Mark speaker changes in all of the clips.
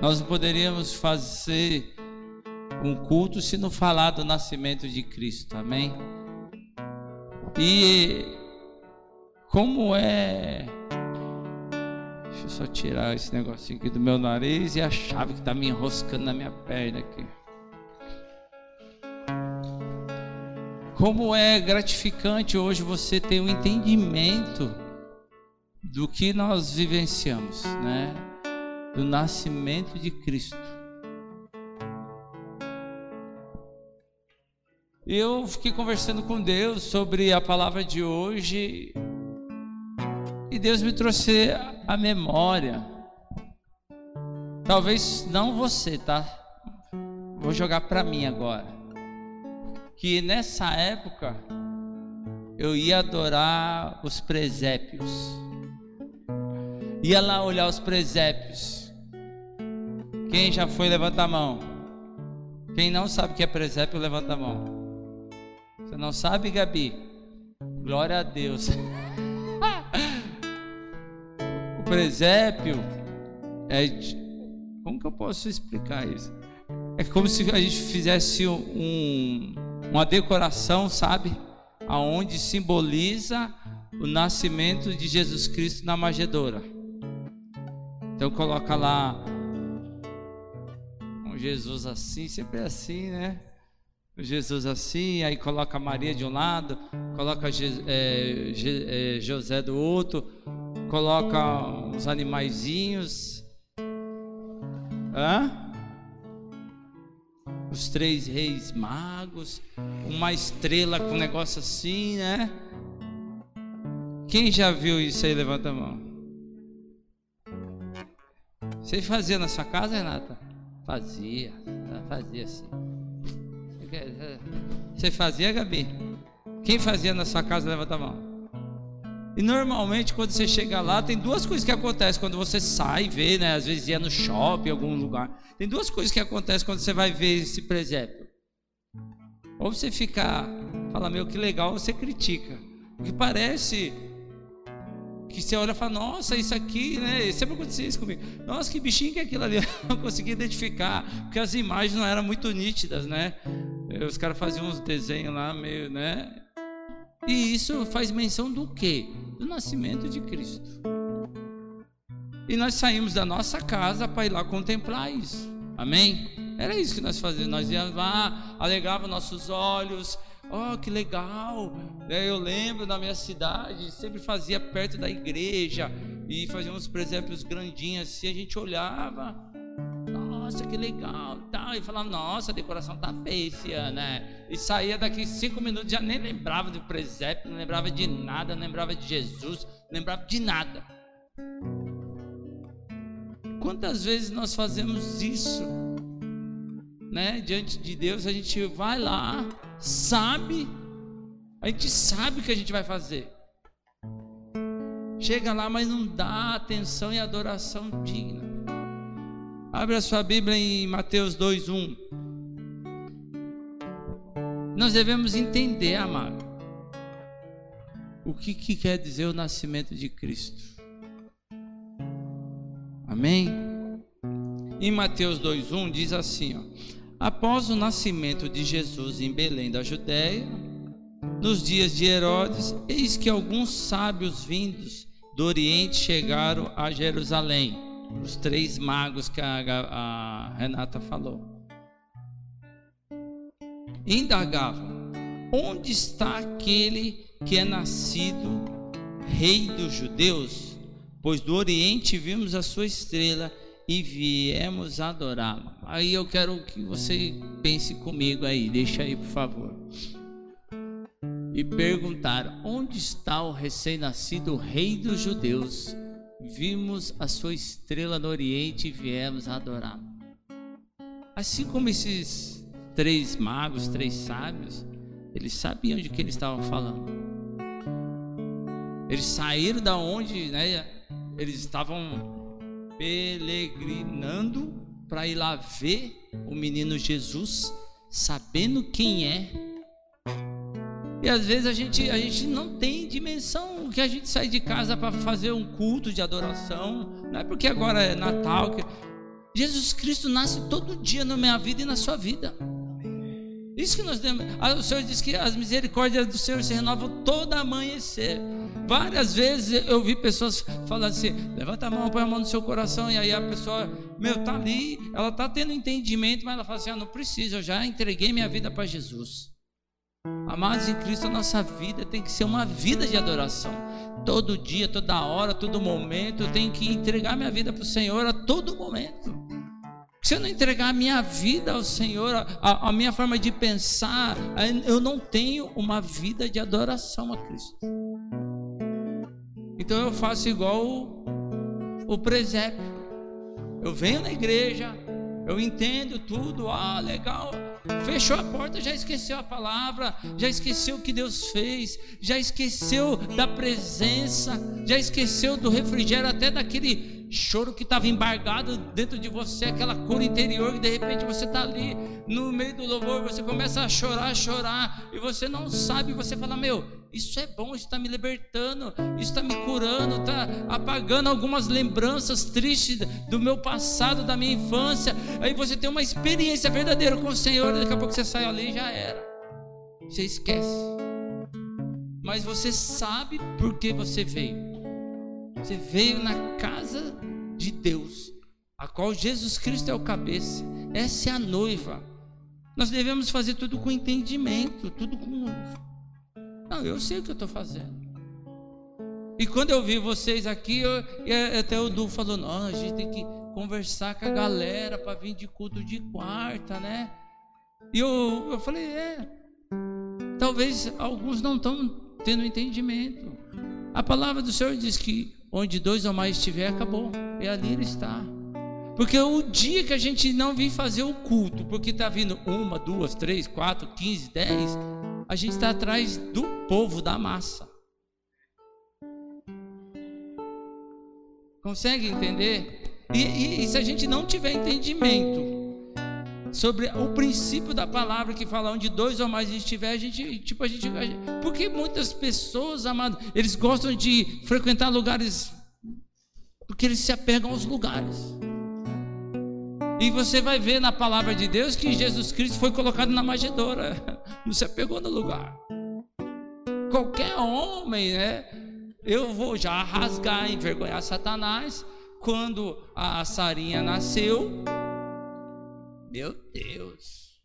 Speaker 1: Nós não poderíamos fazer um culto se não falar do nascimento de Cristo, amém? E como é. Deixa eu só tirar esse negocinho aqui do meu nariz e a chave que está me enroscando na minha perna aqui. Como é gratificante hoje você ter um entendimento do que nós vivenciamos, né? Do nascimento de Cristo. Eu fiquei conversando com Deus sobre a palavra de hoje e Deus me trouxe a memória. Talvez não você, tá? Vou jogar para mim agora. Que nessa época eu ia adorar os presépios. Ia lá olhar os presépios. Quem já foi, levanta a mão. Quem não sabe o que é presépio, levanta a mão. Você não sabe, Gabi? Glória a Deus. o presépio é. Como que eu posso explicar isso? É como se a gente fizesse um, uma decoração, sabe? Aonde simboliza o nascimento de Jesus Cristo na Magedora. Então coloca lá Jesus assim, sempre é assim, né? Jesus assim, aí coloca Maria de um lado, coloca é, é, José do outro, coloca uns animaizinhos. Hã? Os três reis magos, uma estrela com um negócio assim, né? Quem já viu isso aí? Levanta a mão. Você fazia na sua casa, Renata? Fazia, fazia assim. Você fazia, Gabi? Quem fazia na sua casa, levanta a mão. E normalmente quando você chega lá, tem duas coisas que acontecem quando você sai, vê, né? Às vezes ia no shopping, algum lugar. Tem duas coisas que acontecem quando você vai ver esse presépio. Ou você fica, fala, meu, que legal, ou você critica. Porque parece que você olha e fala, nossa, isso aqui, né? Sempre acontecia isso comigo. Nossa, que bichinho que é aquilo ali. Eu não conseguia identificar, porque as imagens não eram muito nítidas, né? Os caras faziam uns desenhos lá, meio, né? E isso faz menção do quê? Do nascimento de Cristo. E nós saímos da nossa casa para ir lá contemplar isso. Amém? Era isso que nós fazíamos. Nós íamos lá, alegrava nossos olhos, Oh, que legal! É, eu lembro na minha cidade, sempre fazia perto da igreja e fazia uns presépios grandinhos assim. A gente olhava, nossa, que legal! E falava, nossa, a decoração tá feia esse ano, né? E saía daqui cinco minutos, já nem lembrava do presépio, não lembrava de nada, não lembrava de Jesus, não lembrava de nada. Quantas vezes nós fazemos isso, né? Diante de Deus, a gente vai lá sabe, a gente sabe o que a gente vai fazer. Chega lá, mas não dá atenção e adoração digna. Abre a sua Bíblia em Mateus 2:1. Nós devemos entender, amado, o que, que quer dizer o nascimento de Cristo. Amém? Em Mateus 2:1 diz assim, ó: Após o nascimento de Jesus em Belém da Judéia, nos dias de Herodes, eis que alguns sábios vindos do Oriente chegaram a Jerusalém, os três magos que a, a Renata falou. Indagavam: onde está aquele que é nascido rei dos judeus? Pois do Oriente vimos a sua estrela e viemos adorá-lo. Aí eu quero que você pense comigo aí, deixa aí por favor. E perguntaram: onde está o recém-nascido rei dos judeus? Vimos a sua estrela no Oriente e viemos adorá-lo. Assim como esses três magos, três sábios, eles sabiam de que eles estavam falando. Eles saíram da onde, né? Eles estavam peregrinando para ir lá ver o menino Jesus, sabendo quem é. E às vezes a gente, a gente não tem dimensão que a gente sai de casa para fazer um culto de adoração. Não é porque agora é Natal que Jesus Cristo nasce todo dia na minha vida e na sua vida. Isso que nós temos. Ah, o Senhor diz que as misericórdias do Senhor se renovam todo amanhecer. Várias vezes eu vi pessoas falando assim: levanta a mão, põe a mão no seu coração, e aí a pessoa, meu, tá ali, ela tá tendo entendimento, mas ela fala assim: ah, não precisa, eu já entreguei minha vida para Jesus. Amados em Cristo, a nossa vida tem que ser uma vida de adoração. Todo dia, toda hora, todo momento, eu tenho que entregar minha vida para o Senhor a todo momento. Se eu não entregar a minha vida ao Senhor, a, a, minha forma de pensar, eu não tenho uma vida de adoração a Cristo. Então eu faço igual o, o presépio. Eu venho na igreja, eu entendo tudo, ah, legal. Fechou a porta, já esqueceu a palavra, já esqueceu o que Deus fez, já esqueceu da presença, já esqueceu do refrigério, até daquele choro que estava embargado dentro de você, aquela cor interior, que de repente você está ali no meio do louvor, você começa a chorar, chorar, e você não sabe, você fala: Meu, isso é bom, isso está me libertando, isso está me curando, está apagando algumas lembranças tristes do meu passado, da minha infância. Aí você tem uma experiência verdadeira com o Senhor, daqui a pouco você sai ali e já era, você esquece. Mas você sabe por que você veio. Você veio na casa de Deus, a qual Jesus Cristo é o cabeça. Essa é a noiva. Nós devemos fazer tudo com entendimento, tudo com. Não, eu sei o que eu estou fazendo. E quando eu vi vocês aqui, eu, até o Du falou: não, a gente tem que conversar com a galera para vir de culto de quarta, né? E eu, eu falei: é, talvez alguns não estão tendo entendimento. A palavra do Senhor diz que onde dois ou mais estiver, acabou. E ali ele está. Porque o dia que a gente não vir fazer o culto, porque está vindo uma, duas, três, quatro, quinze, dez, a gente está atrás do povo, da massa. Consegue entender? E, e, e se a gente não tiver entendimento sobre o princípio da palavra que fala onde dois ou mais estiver, a gente, tipo, a gente, a gente, porque muitas pessoas, amados, eles gostam de frequentar lugares porque eles se apegam aos lugares. E você vai ver na palavra de Deus que Jesus Cristo foi colocado na magedora, não se apegou no lugar. Qualquer homem, né? Eu vou já rasgar, envergonhar Satanás. Quando a Sarinha nasceu, meu Deus,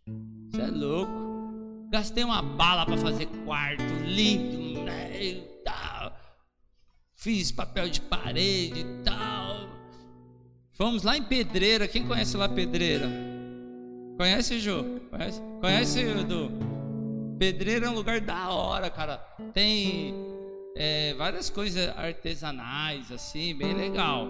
Speaker 1: você é louco. Gastei uma bala para fazer quarto lindo, né? E tal. Fiz papel de parede e tal. Fomos lá em Pedreira. Quem conhece lá Pedreira? Conhece, Jô? Conhece, conhece Edu? Pedreira é um lugar da hora, cara. Tem é, várias coisas artesanais, assim, bem legal.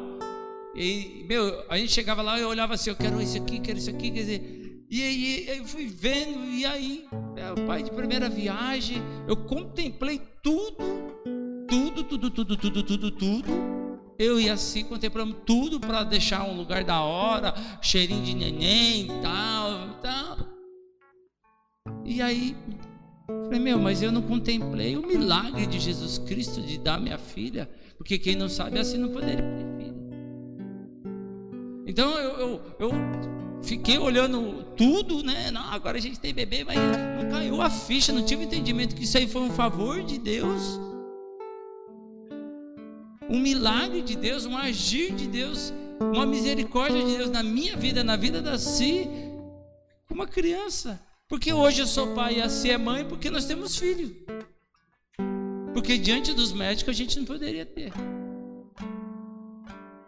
Speaker 1: E, meu, a gente chegava lá e olhava assim, eu quero isso aqui, quero isso aqui, quer dizer. E aí eu fui vendo, e aí, é, o pai de primeira viagem, eu contemplei tudo, tudo, tudo, tudo, tudo, tudo, tudo. Eu e assim contemplamos tudo para deixar um lugar da hora, cheirinho de neném e tal, tal. E aí, falei, meu, mas eu não contemplei o milagre de Jesus Cristo de dar minha filha, porque quem não sabe assim não poderia ter filho. Então eu, eu, eu fiquei olhando tudo, né? Não, agora a gente tem bebê, mas não caiu a ficha, não tive entendimento que isso aí foi um favor de Deus. Um milagre de Deus, um agir de Deus, uma misericórdia de Deus na minha vida, na vida da Si, uma criança. Porque hoje eu sou pai e a Si é mãe, porque nós temos filho. Porque diante dos médicos a gente não poderia ter.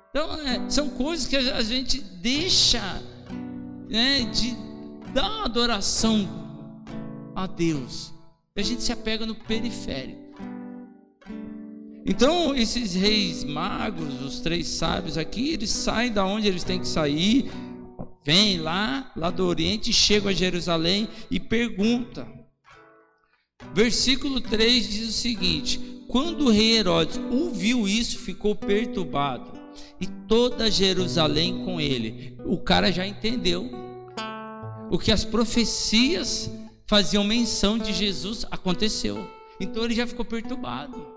Speaker 1: Então, é, são coisas que a gente deixa né, de dar adoração a Deus. A gente se apega no periférico. Então, esses reis magos, os três sábios aqui, eles saem da onde eles têm que sair, vêm lá, lá do Oriente, chegam a Jerusalém e pergunta. Versículo 3 diz o seguinte: Quando o rei Herodes ouviu isso, ficou perturbado e toda Jerusalém com ele. O cara já entendeu o que as profecias faziam menção de Jesus aconteceu. Então ele já ficou perturbado.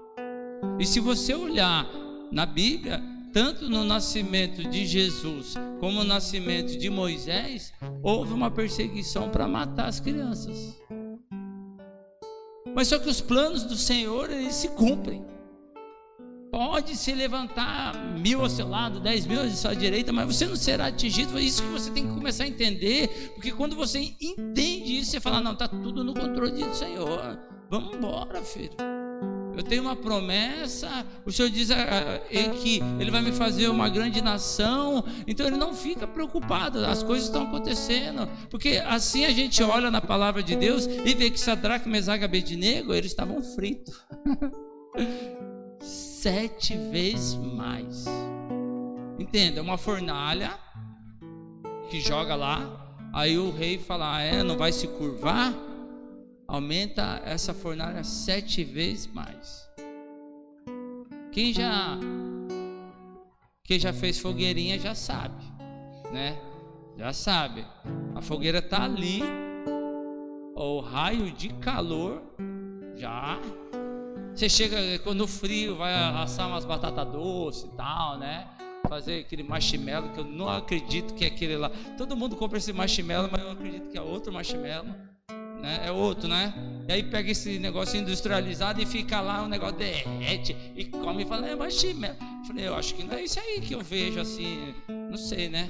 Speaker 1: E se você olhar na Bíblia, tanto no nascimento de Jesus como no nascimento de Moisés, houve uma perseguição para matar as crianças. Mas só que os planos do Senhor, eles se cumprem. Pode se levantar mil ao seu lado, dez mil à sua direita, mas você não será atingido. É isso que você tem que começar a entender, porque quando você entende isso, você fala: não, está tudo no controle do Senhor. Vamos embora, filho. Eu tenho uma promessa. O Senhor diz ah, ah, que Ele vai me fazer uma grande nação. Então ele não fica preocupado. As coisas estão acontecendo. Porque assim a gente olha na palavra de Deus e vê que Sadraque, Mesaga e Abednego, eles estavam fritos. sete vezes mais. Entenda, uma fornalha que joga lá, aí o rei fala: ah, é, não vai se curvar, aumenta essa fornalha sete vezes mais. Quem já quem já fez fogueirinha já sabe, né? Já sabe. A fogueira tá ali, o raio de calor já você chega no frio, vai assar umas batatas doces e tal, né? Fazer aquele marshmallow que eu não acredito que é aquele lá. Todo mundo compra esse marshmallow, mas eu acredito que é outro marshmallow. Né? É outro, né? E aí pega esse negócio industrializado e fica lá, o negócio derrete e come e fala, é marshmallow. Eu falei, eu acho que não é isso aí que eu vejo assim, não sei, né?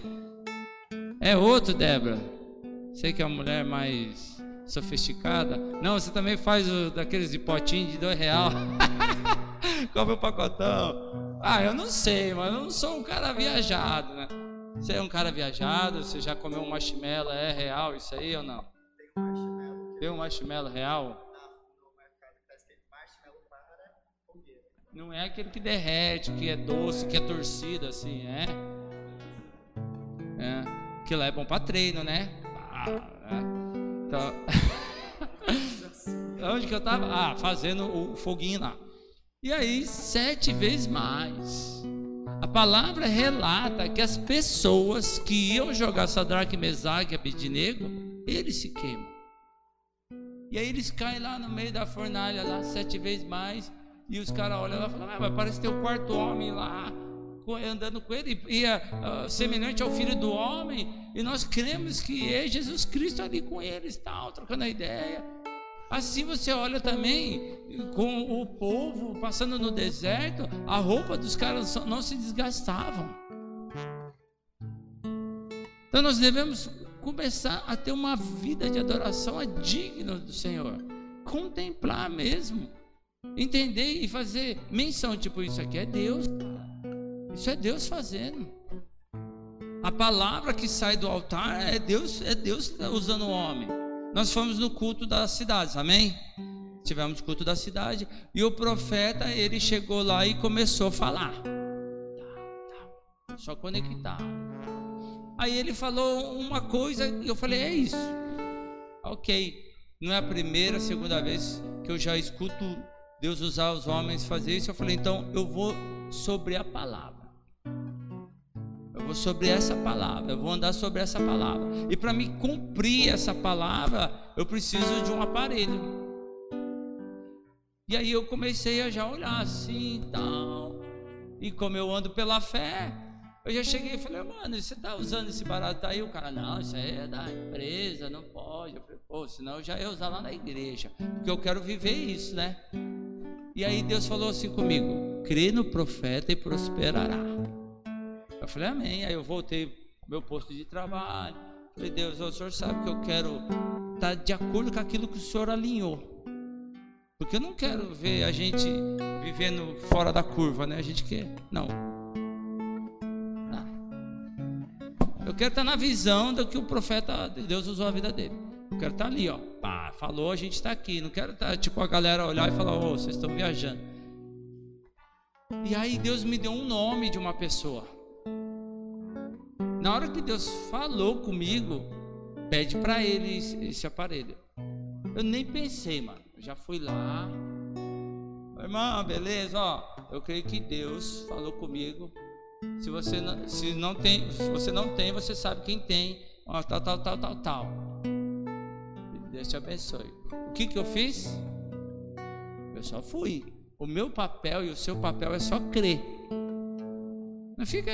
Speaker 1: É outro, Débora. Sei que é uma mulher mais sofisticada. Não, você também faz o, daqueles de potinho de dois real. Come o pacotão. Ah, eu não sei, mas eu não sou um cara viajado, né? Você é um cara viajado? Você já comeu um marshmallow? É real isso aí ou não? Tem um marshmallow real? Não é aquele que derrete, que é doce, que é torcido assim, é? É. Que lá é bom para treino, né? Ah, é. Então, onde que eu estava? Ah, fazendo o foguinho lá. E aí, sete vezes mais. A palavra relata que as pessoas que iam jogar Sadraque, Mesaque e Abednego, eles se queimam. E aí eles caem lá no meio da fornalha, lá sete vezes mais. E os caras olham lá e falam: ah, mas parece ter o quarto homem lá andando com ele, e uh, semelhante ao filho do homem, e nós cremos que é Jesus Cristo ali com eles, tal, trocando a ideia. Assim você olha também com o povo passando no deserto, a roupa dos caras não se desgastavam. Então nós devemos começar a ter uma vida de adoração digna do Senhor, contemplar mesmo, entender e fazer menção, tipo, isso aqui é Deus. Isso é Deus fazendo. A palavra que sai do altar é Deus, é Deus usando o homem. Nós fomos no culto das cidades, amém? Tivemos culto da cidade e o profeta ele chegou lá e começou a falar. Só conectar. Aí ele falou uma coisa e eu falei: é isso. Ok. Não é a primeira, segunda vez que eu já escuto Deus usar os homens fazer isso. Eu falei: então eu vou sobre a palavra. Eu vou sobre essa palavra, eu vou andar sobre essa palavra. E para me cumprir essa palavra, eu preciso de um aparelho. E aí eu comecei a já olhar assim tal. E como eu ando pela fé, eu já cheguei e falei, mano, você está usando esse barato aí? O cara, não, isso aí é da empresa, não pode. Eu falei, pô, senão eu já ia usar lá na igreja. Porque eu quero viver isso, né? E aí Deus falou assim comigo: crê no profeta e prosperará. Eu falei, amém. Aí eu voltei meu posto de trabalho. Falei, Deus, o senhor sabe que eu quero estar de acordo com aquilo que o senhor alinhou. Porque eu não quero ver a gente vivendo fora da curva, né? A gente quer. Não. Quero estar na visão do que o profeta de Deus usou a vida dele. Eu quero estar ali, ó. Pá, falou, a gente está aqui. Não quero estar, tipo, a galera olhar e falar, ô, oh, vocês estão viajando. E aí Deus me deu um nome de uma pessoa. Na hora que Deus falou comigo, pede para ele esse aparelho. Eu nem pensei, mano. Eu já fui lá. Irmão, beleza? Ó, eu creio que Deus falou comigo. Se você não, se não tem, se você não tem, você sabe quem tem. Ó, tal, tal, tal, tal, tal. Deus te abençoe. O que que eu fiz? Eu só fui. O meu papel e o seu papel é só crer. Não fica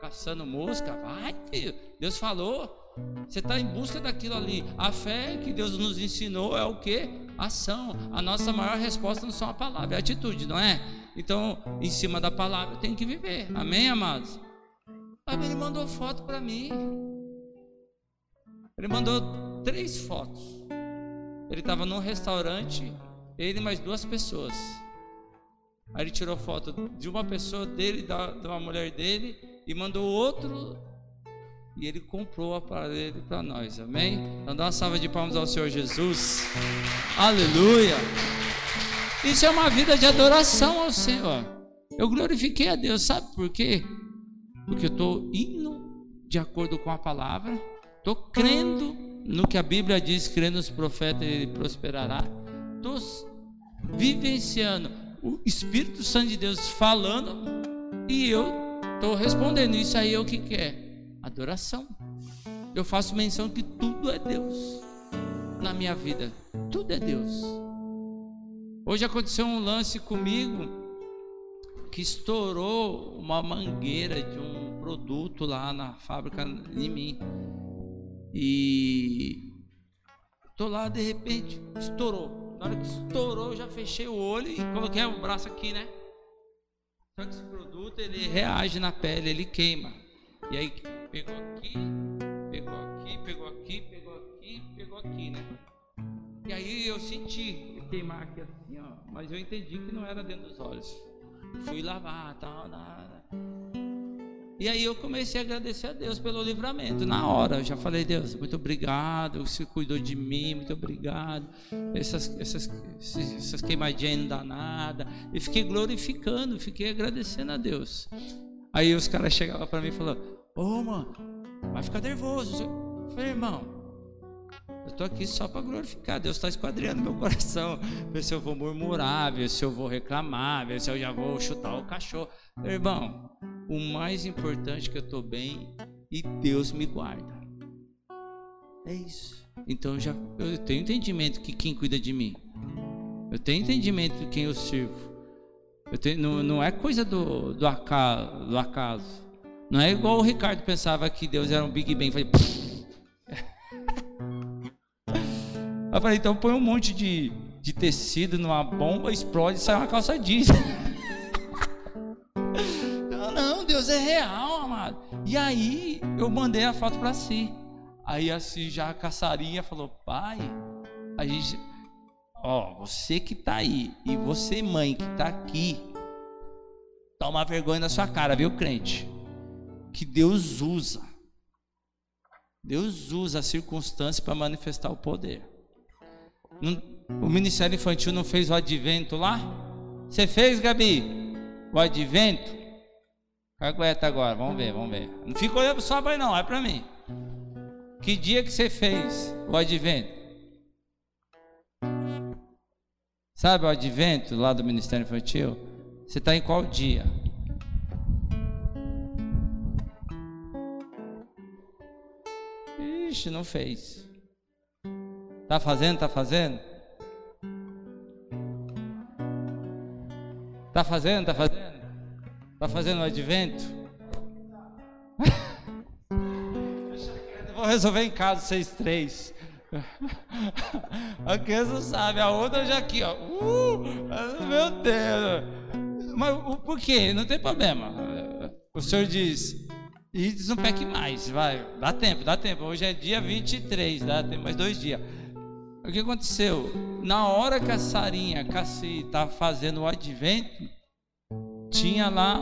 Speaker 1: caçando mosca. Vai, filho. Deus falou. Você está em busca daquilo ali. A fé que Deus nos ensinou é o que? Ação. A nossa maior resposta não são a palavra, é a atitude, não é? Então, em cima da palavra tem que viver. Amém, amados? Aí ele mandou foto para mim. Ele mandou três fotos. Ele estava num restaurante, ele e mais duas pessoas. Aí ele tirou foto de uma pessoa dele, da, de uma mulher dele, e mandou outro. E ele comprou o aparelho para nós, amém? Então dá uma salva de palmas ao Senhor Jesus. Aleluia! Isso é uma vida de adoração ao Senhor. Eu glorifiquei a Deus, sabe por quê? Porque eu estou indo de acordo com a palavra, estou crendo no que a Bíblia diz, crendo nos profetas, ele prosperará. Estou vivenciando o Espírito Santo de Deus falando e eu estou respondendo. Isso aí é o que quer? É? Adoração. Eu faço menção que tudo é Deus na minha vida. Tudo é Deus. Hoje aconteceu um lance comigo que estourou uma mangueira de um produto lá na fábrica em mim. E tô lá de repente, estourou. Na hora que estourou, eu já fechei o olho e coloquei o braço aqui, né? Só que esse produto ele reage na pele, ele queima. E aí pegou aqui, pegou aqui, pegou aqui, pegou aqui, pegou aqui, né? E aí eu senti queimar aqui assim, ó. Mas eu entendi que não era dentro dos olhos. Fui lavar, tal, nada. E aí eu comecei a agradecer a Deus pelo livramento. Na hora, eu já falei, Deus, muito obrigado, você cuidou de mim, muito obrigado. Essas, essas, essas queimadinhas não dá nada. E fiquei glorificando, fiquei agradecendo a Deus. Aí os caras chegavam para mim e falavam, ô oh, mano, vai ficar nervoso. Eu falei, irmão, eu estou aqui só para glorificar. Deus está esquadrinhando meu coração. Ver se eu vou murmurar, ver se eu vou reclamar, ver se eu já vou chutar o cachorro. Irmão, o mais importante é que eu estou bem e Deus me guarda. É isso. Então eu já eu tenho entendimento que quem cuida de mim. Eu tenho entendimento de quem eu sirvo. Eu tenho, não, não é coisa do, do, acaso, do acaso. Não é igual o Ricardo pensava que Deus era um Big Bang. Eu falei, eu falei então põe um monte de, de tecido numa bomba, explode e sai uma calça jeans. Deus é real, amado. E aí eu mandei a foto para si. Aí assim já a caçarinha falou: "Pai, a gente ó, você que tá aí e você mãe que tá aqui, toma vergonha na sua cara, viu, crente? Que Deus usa. Deus usa a circunstância para manifestar o poder. o Ministério Infantil não fez o advento lá? Você fez, Gabi? O advento? Aguenta agora, vamos ver, vamos ver. Não fica olhando para não, é para mim. Que dia que você fez o advento? Sabe o advento lá do Ministério Infantil? Você está em qual dia? Ixi, não fez. Tá fazendo? Tá fazendo? Tá fazendo? Tá fazendo? Está fazendo o advento? Vou resolver em casa, vocês três. A criança não sabe, a outra já aqui, ó. Uh, meu Deus. Mas por quê? Não tem problema. O senhor diz, e diz não peque mais, vai. Dá tempo, dá tempo. Hoje é dia 23, dá tempo, mais dois dias. O que aconteceu? Na hora que a Sarinha, Cassi, está fazendo o advento, tinha lá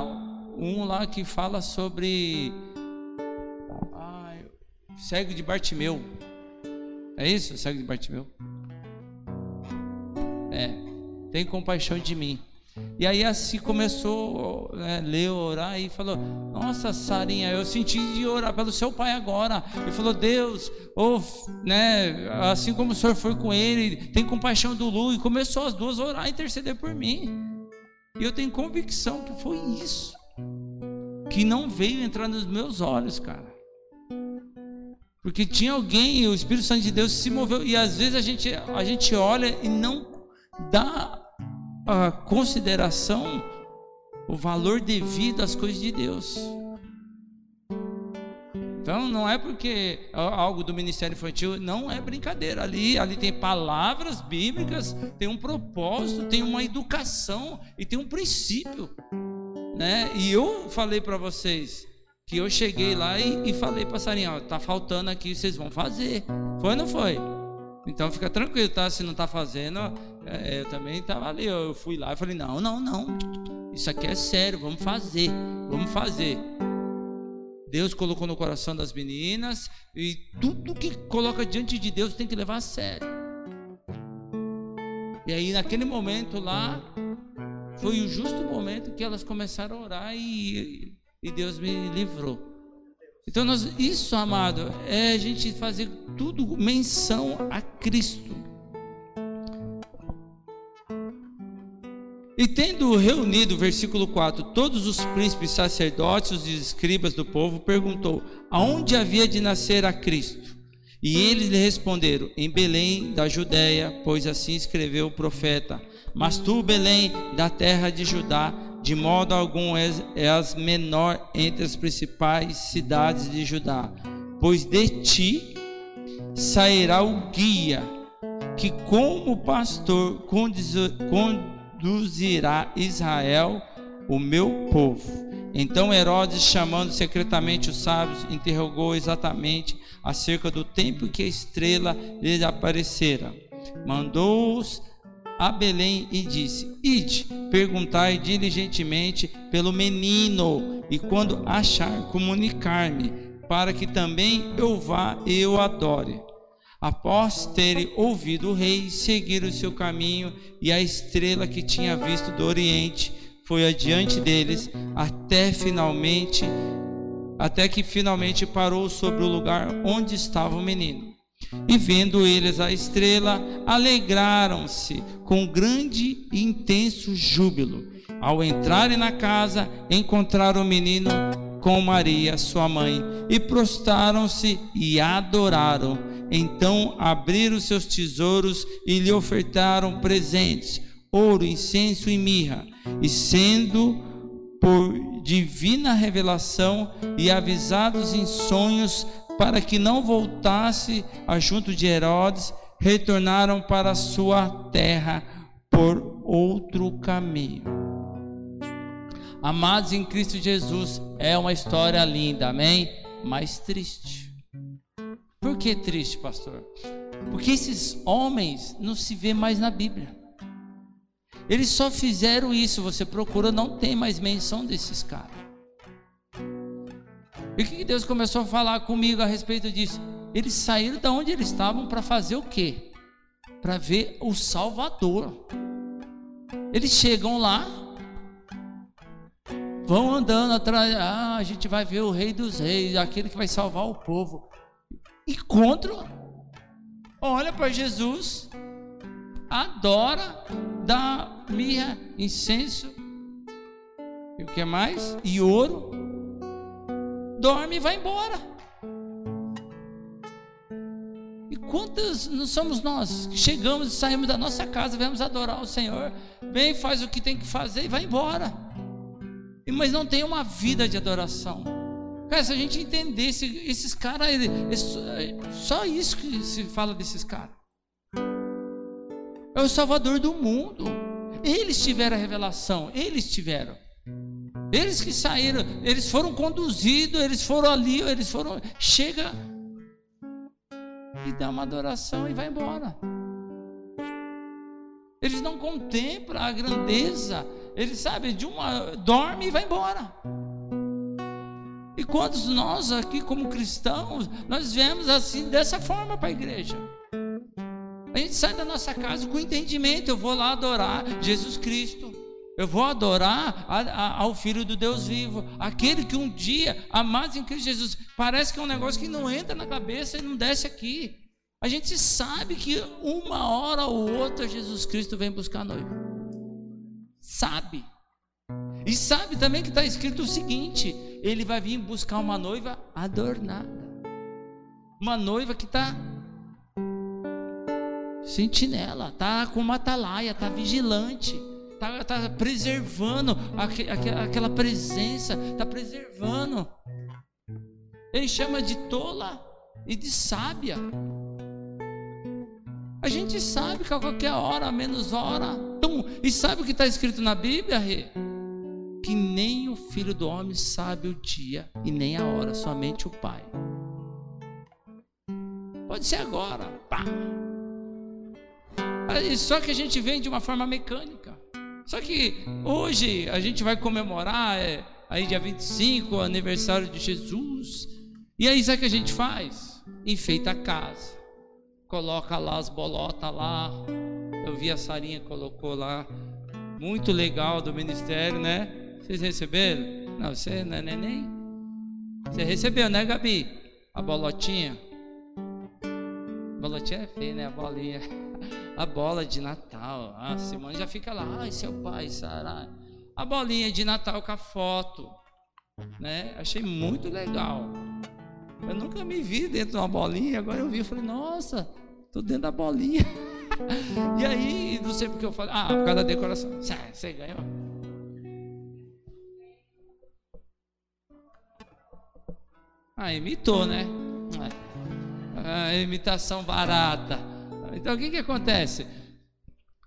Speaker 1: um lá que fala sobre ai, cego de Bartimeu. É isso? Cego de Bartimeu? É. Tem compaixão de mim. E aí assim começou a né, orar e falou: Nossa, Sarinha, eu senti de orar pelo seu pai agora. Ele falou: Deus, oh, né, assim como o senhor foi com ele, tem compaixão do Lu. E começou as duas a orar e interceder por mim. E eu tenho convicção que foi isso que não veio entrar nos meus olhos, cara. Porque tinha alguém, o Espírito Santo de Deus se moveu e às vezes a gente a gente olha e não dá a consideração, o valor devido às coisas de Deus. Então não é porque é algo do ministério infantil, não é brincadeira. Ali, ali tem palavras bíblicas, tem um propósito, tem uma educação e tem um princípio, né? E eu falei para vocês que eu cheguei lá e, e falei para Sarinha, ó, tá faltando aqui, vocês vão fazer. Foi ou não foi? Então fica tranquilo, tá? Se não tá fazendo, é, eu também estava ali. Eu fui lá e falei, não, não, não. Isso aqui é sério, vamos fazer, vamos fazer. Deus colocou no coração das meninas e tudo que coloca diante de Deus tem que levar a sério. E aí naquele momento lá foi o justo momento que elas começaram a orar e, e Deus me livrou. Então nós, isso, amado, é a gente fazer tudo menção a Cristo. E tendo reunido, versículo 4, todos os príncipes, sacerdotes e escribas do povo, perguntou: aonde havia de nascer a Cristo? E eles lhe responderam: Em Belém da Judéia, pois assim escreveu o profeta. Mas tu, Belém, da terra de Judá, de modo algum és, és menor entre as principais cidades de Judá, pois de ti sairá o guia, que como pastor conduzirá conduzirá Israel, o meu povo. Então Herodes, chamando secretamente os sábios, interrogou exatamente acerca do tempo que a estrela lhes aparecera. Mandou-os a Belém e disse: Ide, perguntai diligentemente pelo menino, e quando achar, comunicar-me, para que também eu vá e o adore. Após terem ouvido o rei, seguiram o seu caminho, e a estrela que tinha visto do oriente foi adiante deles, até finalmente, até que finalmente parou sobre o lugar onde estava o menino. E vendo eles a estrela, alegraram-se com grande e intenso júbilo. Ao entrarem na casa, encontraram o menino com Maria, sua mãe, e prostraram-se e adoraram. Então abriram seus tesouros e lhe ofertaram presentes: ouro, incenso e mirra. E sendo por divina revelação e avisados em sonhos para que não voltasse a junto de Herodes, retornaram para sua terra por outro caminho. Amados em Cristo Jesus, é uma história linda, amém? Mas triste. Por que triste, pastor? Porque esses homens não se vê mais na Bíblia. Eles só fizeram isso, você procura, não tem mais menção desses caras. E o que Deus começou a falar comigo a respeito disso? Eles saíram da onde eles estavam para fazer o quê? Para ver o Salvador. Eles chegam lá, vão andando atrás, ah, a gente vai ver o Rei dos Reis, aquele que vai salvar o povo encontro, olha para Jesus, adora, dá mirra, incenso, e o que mais? E ouro, dorme e vai embora. E quantas não somos nós que chegamos e saímos da nossa casa, vamos adorar o Senhor, vem, faz o que tem que fazer e vai embora. Mas não tem uma vida de adoração. Cara, se a gente entendesse, esses caras, só isso que se fala desses caras. É o Salvador do mundo. Eles tiveram a revelação, eles tiveram. Eles que saíram, eles foram conduzidos, eles foram ali, eles foram. Chega e dá uma adoração e vai embora. Eles não contemplam a grandeza. Eles sabem de uma. dorme e vai embora. E quantos nós aqui, como cristãos, nós viemos assim, dessa forma para a igreja? A gente sai da nossa casa com entendimento: eu vou lá adorar Jesus Cristo. Eu vou adorar a, a, ao Filho do Deus vivo, aquele que um dia, amados em Cristo Jesus, parece que é um negócio que não entra na cabeça e não desce aqui. A gente sabe que uma hora ou outra Jesus Cristo vem buscar a noiva. Sabe. E sabe também que está escrito o seguinte: ele vai vir buscar uma noiva adornada, uma noiva que está sentinela, está com uma atalaia, está vigilante, está tá preservando aquela presença, está preservando. Ele chama de tola e de sábia. A gente sabe que a qualquer hora, menos hora. E sabe o que está escrito na Bíblia? Que nem o filho do homem sabe o dia e nem a hora, somente o Pai. Pode ser agora. Pá. Só que a gente vem de uma forma mecânica. Só que hoje a gente vai comemorar, é, aí dia 25, o aniversário de Jesus. E aí sabe o que a gente faz? Enfeita a casa. Coloca lá as bolotas lá. Eu vi a Sarinha colocou lá. Muito legal do ministério, né? Vocês receberam? Não, você não é neném? Você recebeu, né, Gabi? A bolotinha. Bolotinha é feia, né? A bolinha. A bola de Natal. A ah, Simone já fica lá. Ai, seu pai, Sara. A bolinha de Natal com a foto. Né? Achei muito legal. Eu nunca me vi dentro de uma bolinha. Agora eu vi e falei, nossa, tô dentro da bolinha. e aí, não sei porque eu falei. Ah, por causa da decoração. Você ganhou. Ah, imitou, né? Ah, imitação barata. Então o que, que acontece?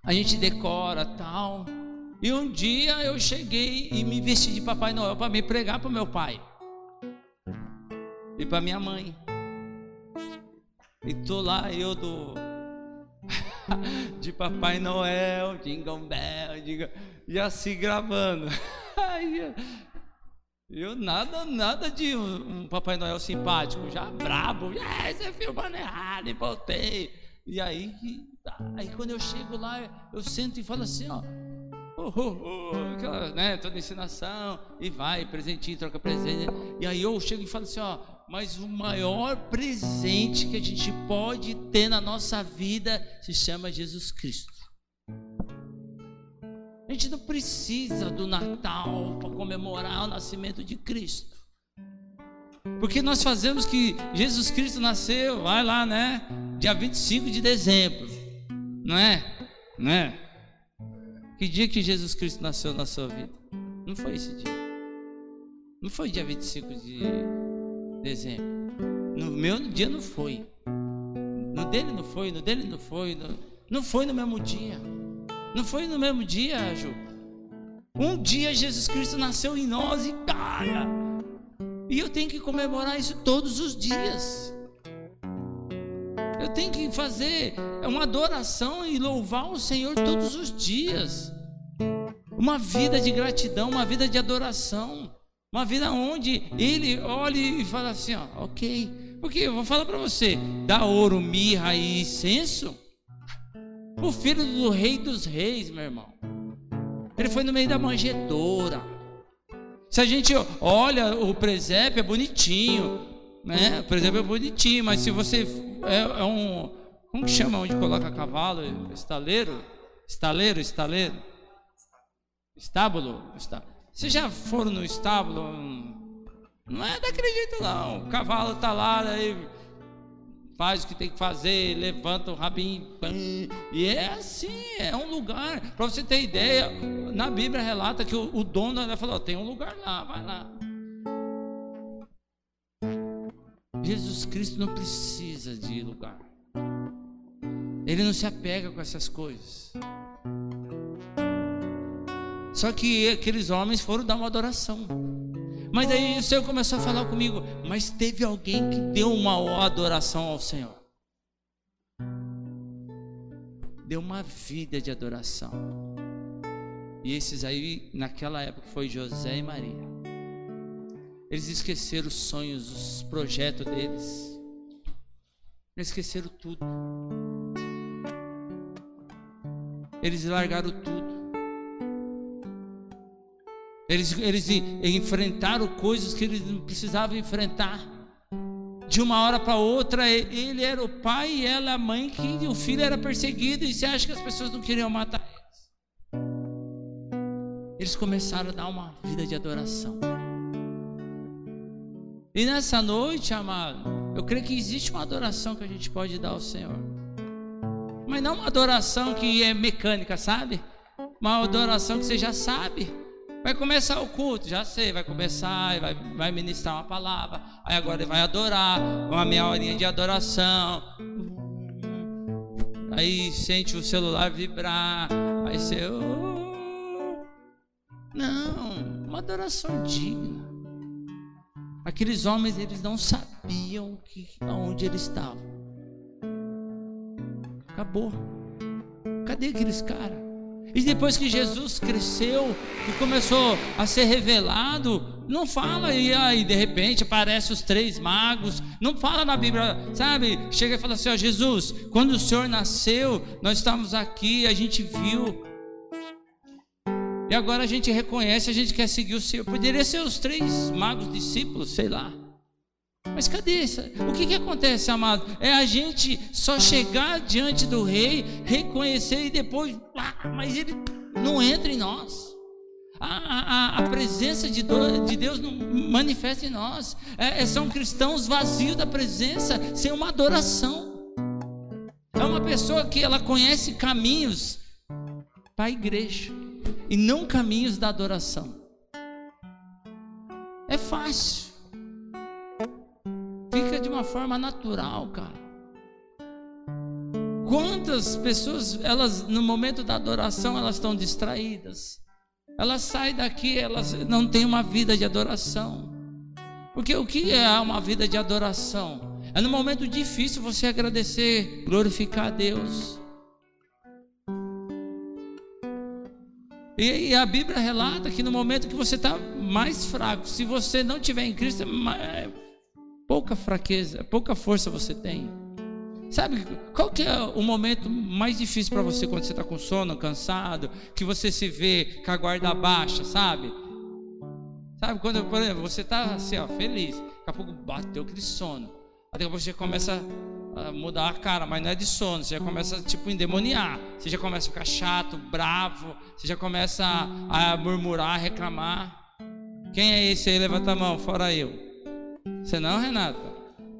Speaker 1: A gente decora tal. E um dia eu cheguei e me vesti de Papai Noel para me pregar para meu pai e para minha mãe. E tô lá eu do de Papai Noel, Jingle Bell, jingle, e assim gravando. Eu nada, nada de um Papai Noel simpático, já brabo, é, você filmando errado e voltei. E aí, aí quando eu chego lá, eu sento e falo assim, ó, oh, oh, oh, aquela, né, toda ensinação, e vai, presentinho, troca presente. E aí eu chego e falo assim, ó, mas o maior presente que a gente pode ter na nossa vida se chama Jesus Cristo. A gente não precisa do Natal para comemorar o nascimento de Cristo. Porque nós fazemos que Jesus Cristo nasceu, vai lá, né? Dia 25 de dezembro. Não é? Não é? Que dia que Jesus Cristo nasceu na sua vida? Não foi esse dia. Não foi dia 25 de dezembro. No meu dia não foi. No dele não foi, no dele não foi. No... Não foi no mesmo dia. Não foi no mesmo dia, Ju. Um dia Jesus Cristo nasceu em nós e cara. E eu tenho que comemorar isso todos os dias. Eu tenho que fazer uma adoração e louvar o Senhor todos os dias. Uma vida de gratidão, uma vida de adoração. Uma vida onde ele olha e fala assim, ó, ok. Porque eu vou falar para você, dá ouro, mirra e incenso o filho do rei dos reis, meu irmão. Ele foi no meio da manjedoura. Se a gente olha o presépio é bonitinho, né? O presépio é bonitinho, mas se você é, é um como que chama onde coloca cavalo? Estaleiro? Estaleiro, estaleiro. Estábulo. Vocês já foram no estábulo? Não é daquele jeito não. O cavalo tá lá, aí faz o que tem que fazer, levanta o rabinho, e é assim, é um lugar. Para você ter ideia, na Bíblia relata que o, o dono ela falou: tem um lugar lá, vai lá. Jesus Cristo não precisa de lugar. Ele não se apega com essas coisas. Só que aqueles homens foram dar uma adoração. Mas aí o Senhor começou a falar comigo. Mas teve alguém que deu uma adoração ao Senhor. Deu uma vida de adoração. E esses aí, naquela época, foi José e Maria. Eles esqueceram os sonhos, os projetos deles. Eles esqueceram tudo. Eles largaram tudo. Eles, eles enfrentaram coisas que eles não precisavam enfrentar. De uma hora para outra, ele era o pai e ela a mãe, que o filho era perseguido. E você acha que as pessoas não queriam matar eles? Eles começaram a dar uma vida de adoração. E nessa noite, amado, eu creio que existe uma adoração que a gente pode dar ao Senhor. Mas não uma adoração que é mecânica, sabe? uma adoração que você já sabe. Vai começar o culto, já sei, vai começar, vai, vai ministrar uma palavra, aí agora vai adorar, uma meia horinha de adoração. Aí sente o celular vibrar, aí você. Oh. Não, uma adoração digna. Aqueles homens, eles não sabiam que, aonde eles estavam. Acabou. Cadê aqueles caras? E depois que Jesus cresceu e começou a ser revelado, não fala e aí de repente aparece os três magos, não fala na Bíblia, sabe? Chega e fala assim: ó, Jesus, quando o Senhor nasceu, nós estávamos aqui, a gente viu. E agora a gente reconhece, a gente quer seguir o Senhor. Poderia ser os três magos discípulos, sei lá. Mas cadê isso? O que, que acontece, amado? É a gente só chegar diante do rei, reconhecer e depois, ah, mas ele não entra em nós. A, a, a presença de, de, Deus não manifesta em nós. É, é, são cristãos vazios da presença, sem uma adoração. É uma pessoa que ela conhece caminhos para a igreja e não caminhos da adoração. É fácil de uma forma natural, cara. Quantas pessoas, elas no momento da adoração, elas estão distraídas. Elas saem daqui, elas não têm uma vida de adoração. Porque o que é uma vida de adoração? É no momento difícil você agradecer, glorificar a Deus. E, a Bíblia relata que no momento que você está mais fraco, se você não tiver em Cristo, é pouca fraqueza, pouca força você tem. Sabe qual que é o momento mais difícil para você quando você está com sono, cansado, que você se vê com a guarda baixa, sabe? Sabe quando, por exemplo, você está assim, ó, feliz, daqui a pouco bateu aquele sono, daqui a pouco você começa a mudar a cara, mas não é de sono, você já começa tipo endemoniar, você já começa a ficar chato, bravo, você já começa a, a murmurar, a reclamar. Quem é esse aí? Levanta a mão, fora eu. Você não, Renata?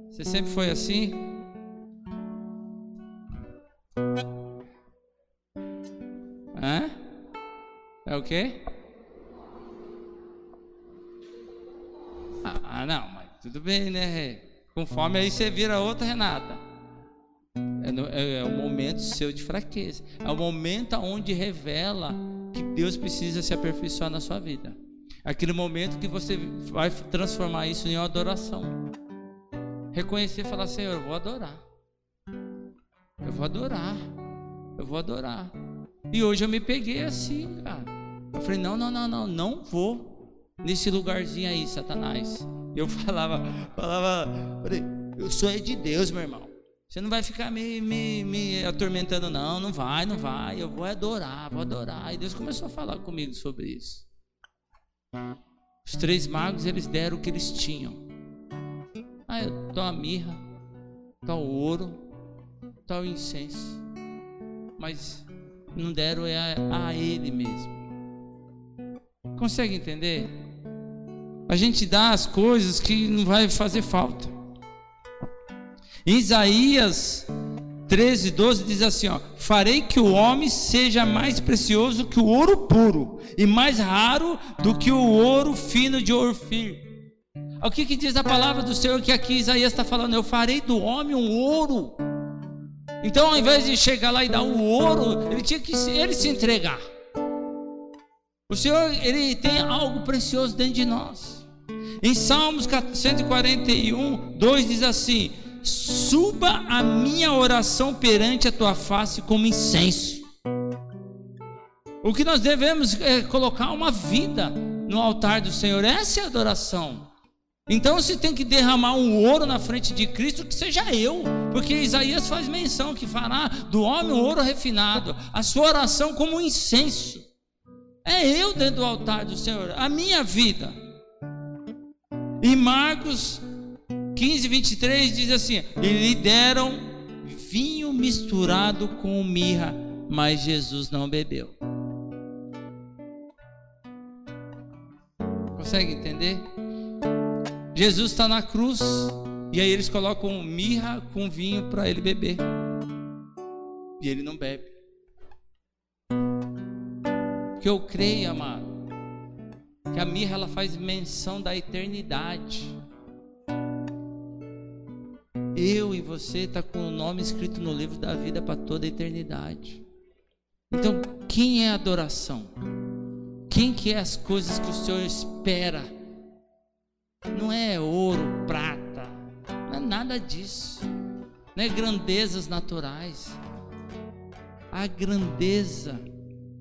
Speaker 1: Você sempre foi assim? Hã? É o quê? Ah, não, mas tudo bem, né? Conforme aí você vira outra Renata. É, no, é, é o momento seu de fraqueza. É o momento onde revela que Deus precisa se aperfeiçoar na sua vida. Aquele momento que você vai transformar isso em adoração. Reconhecer e falar: Senhor, eu vou adorar. Eu vou adorar. Eu vou adorar. E hoje eu me peguei assim, cara. Eu falei: Não, não, não, não, não vou nesse lugarzinho aí, Satanás. Eu falava, falava, falei, eu sou é de Deus, meu irmão. Você não vai ficar me, me, me atormentando, não. Não vai, não vai. Eu vou adorar, vou adorar. E Deus começou a falar comigo sobre isso. Os três magos, eles deram o que eles tinham. Ah, eu dou a mirra, dou o ouro, dou o incenso. Mas não deram é a, a ele mesmo. Consegue entender? A gente dá as coisas que não vai fazer falta. Isaías 13, 12 diz assim: ó, Farei que o homem seja mais precioso que o ouro puro, e mais raro do que o ouro fino de Orfir. O que, que diz a palavra do Senhor que aqui Isaías está falando? Eu farei do homem um ouro. Então, ao invés de chegar lá e dar o ouro, ele tinha que ele se entregar. O Senhor, ele tem algo precioso dentro de nós. Em Salmos 141, 2 diz assim: suba a minha oração perante a tua face como incenso. O que nós devemos é colocar uma vida no altar do Senhor, essa é a adoração. Então, se tem que derramar um ouro na frente de Cristo, que seja eu, porque Isaías faz menção que fará do homem um ouro refinado, a sua oração como um incenso. É eu dentro do altar do Senhor, a minha vida. E Marcos 15, 23 diz assim: E lhe deram vinho misturado com mirra, mas Jesus não bebeu. Consegue entender? Jesus está na cruz e aí eles colocam mirra com vinho para ele beber e ele não bebe. Que eu creio, amado, que a mirra ela faz menção da eternidade. Eu e você tá com o nome escrito no livro da vida para toda a eternidade. Então, quem é adoração? Quem que é as coisas que o Senhor espera? Não é ouro, prata, não é nada disso. Não é grandezas naturais. A grandeza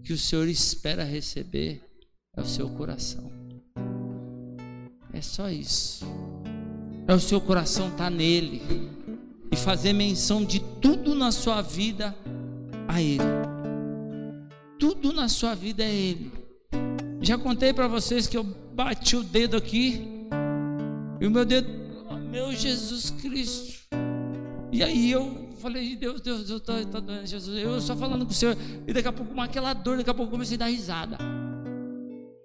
Speaker 1: que o Senhor espera receber é o seu coração. É só isso. É o seu coração estar tá nele e fazer menção de tudo na sua vida a Ele. Tudo na sua vida é Ele. Já contei para vocês que eu bati o dedo aqui e o meu dedo, oh, meu Jesus Cristo. E aí eu falei, Deus, Deus, Deus, está tá doendo, Jesus. Eu só falando com o Senhor, e daqui a pouco, com aquela dor, daqui a pouco comecei a dar risada.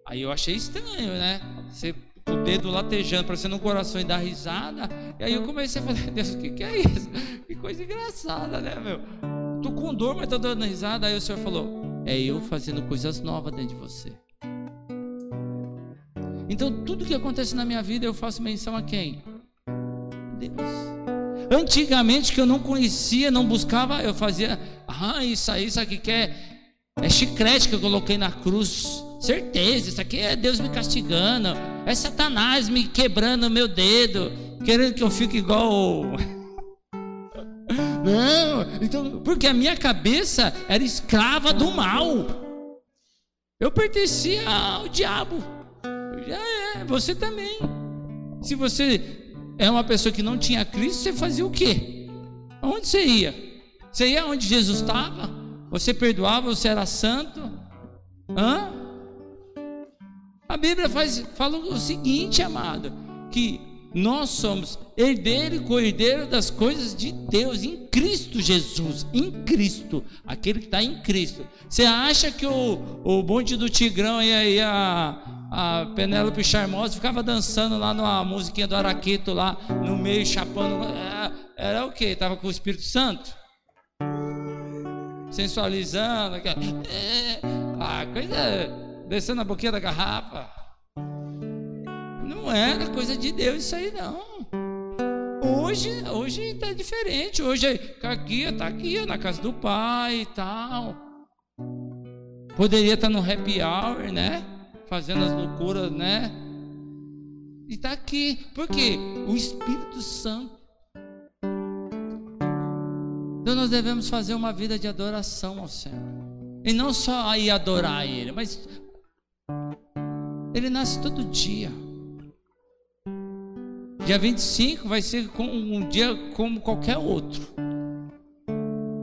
Speaker 1: Aí eu achei estranho, né? Você o dedo latejando, parecendo um coração e dar risada. E aí eu comecei a falar, Deus, o que, que é isso? Que coisa engraçada, né, meu? Tô com dor, mas tô dando risada. Aí o Senhor falou, é eu fazendo coisas novas dentro de você. Então tudo que acontece na minha vida eu faço menção a quem? Deus. Antigamente que eu não conhecia, não buscava, eu fazia, ah, isso aí, isso aqui que é, é chiclete que eu coloquei na cruz. Certeza, isso aqui é Deus me castigando, é Satanás me quebrando meu dedo, querendo que eu fique igual. Não, então, porque a minha cabeça era escrava do mal. Eu pertencia ao diabo. Já é, você também. Se você é uma pessoa que não tinha Cristo, você fazia o quê? Onde você ia? Você ia onde Jesus estava? Você perdoava, você era santo? Hã? A Bíblia faz, fala o seguinte, amado, que nós somos herdeiro e co-herdeiro das coisas de Deus em Cristo Jesus, em Cristo, aquele que está em Cristo. Você acha que o, o bonde do Tigrão ia, ia a Penélope Charmosa ficava dançando lá numa musiquinha do Araquito lá no meio, chapando. Era, é, era o que? Tava com o Espírito Santo? Sensualizando. É, a coisa descendo a boquinha da garrafa. Não era coisa de Deus isso aí não. Hoje, hoje está diferente. Hoje tá aqui, está aqui na casa do pai e tal. Poderia estar tá no happy hour, né? fazendo as loucuras, né? E está aqui, porque o Espírito Santo. Então nós devemos fazer uma vida de adoração ao Senhor. E não só aí adorar Ele, mas Ele nasce todo dia. Dia 25 vai ser um dia como qualquer outro.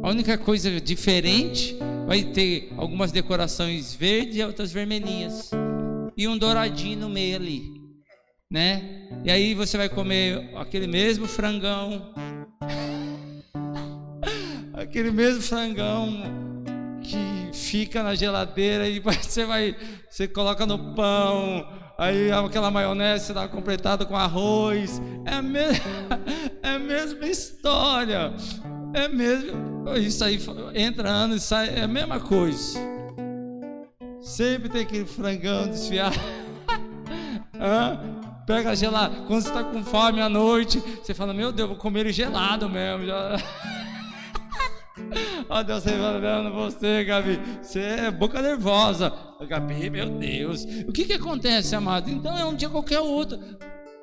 Speaker 1: A única coisa diferente vai ter algumas decorações verdes e outras vermelhinhas e um douradinho no meio ali, né? E aí você vai comer aquele mesmo frangão, aquele mesmo frangão fica na geladeira e você vai, você coloca no pão, aí aquela maionese dá completada com arroz, é a, me... é a mesma história, é mesmo, isso aí entra ano e sai, é a mesma coisa. Sempre tem aquele frangão desfiado. Pega gelado. Quando você está com fome à noite, você fala: Meu Deus, vou comer ele gelado mesmo. Ó Deus revelando você, Gabi. Você é boca nervosa. Gabi, meu Deus. O que que acontece, amado? Então é um dia qualquer outro.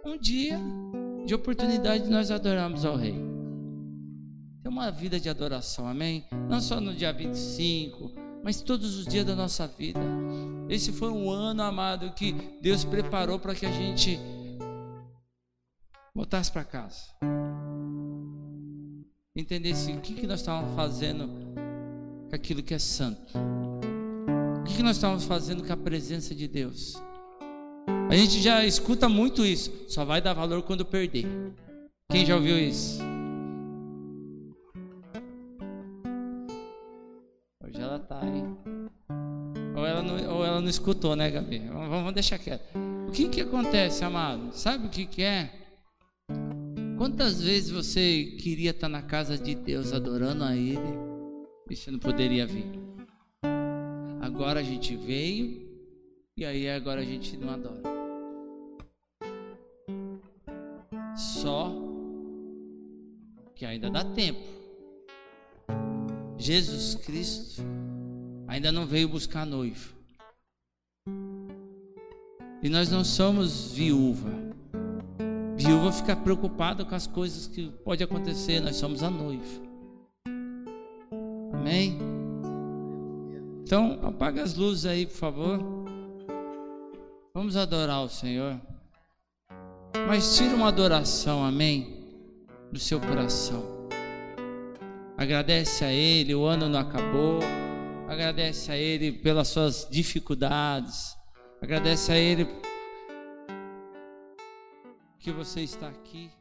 Speaker 1: Um dia de oportunidade de nós adorarmos ao Rei. Tem uma vida de adoração, amém? Não só no dia 25, mas todos os dias da nossa vida. Esse foi um ano, amado, que Deus preparou para que a gente voltasse para casa. Entendesse o que, que nós estávamos fazendo com aquilo que é santo. O que, que nós estávamos fazendo com a presença de Deus. A gente já escuta muito isso. Só vai dar valor quando perder. Quem já ouviu isso? tá, hein? Ou ela não, ou ela não escutou, né, Gabi? Vamos deixar quieto. O que que acontece, amado? Sabe o que que é? Quantas vezes você queria estar na casa de Deus adorando a Ele e você não poderia vir? Agora a gente veio e aí agora a gente não adora. Só que ainda dá tempo. Jesus Cristo ainda não veio buscar noivo. E nós não somos viúva. Viúva fica preocupada com as coisas que pode acontecer, nós somos a noiva. Amém? Então, apaga as luzes aí, por favor. Vamos adorar o Senhor. Mas tira uma adoração, amém? Do seu coração. Agradece a Ele, o ano não acabou. Agradece a Ele pelas suas dificuldades. Agradece a Ele que você está aqui.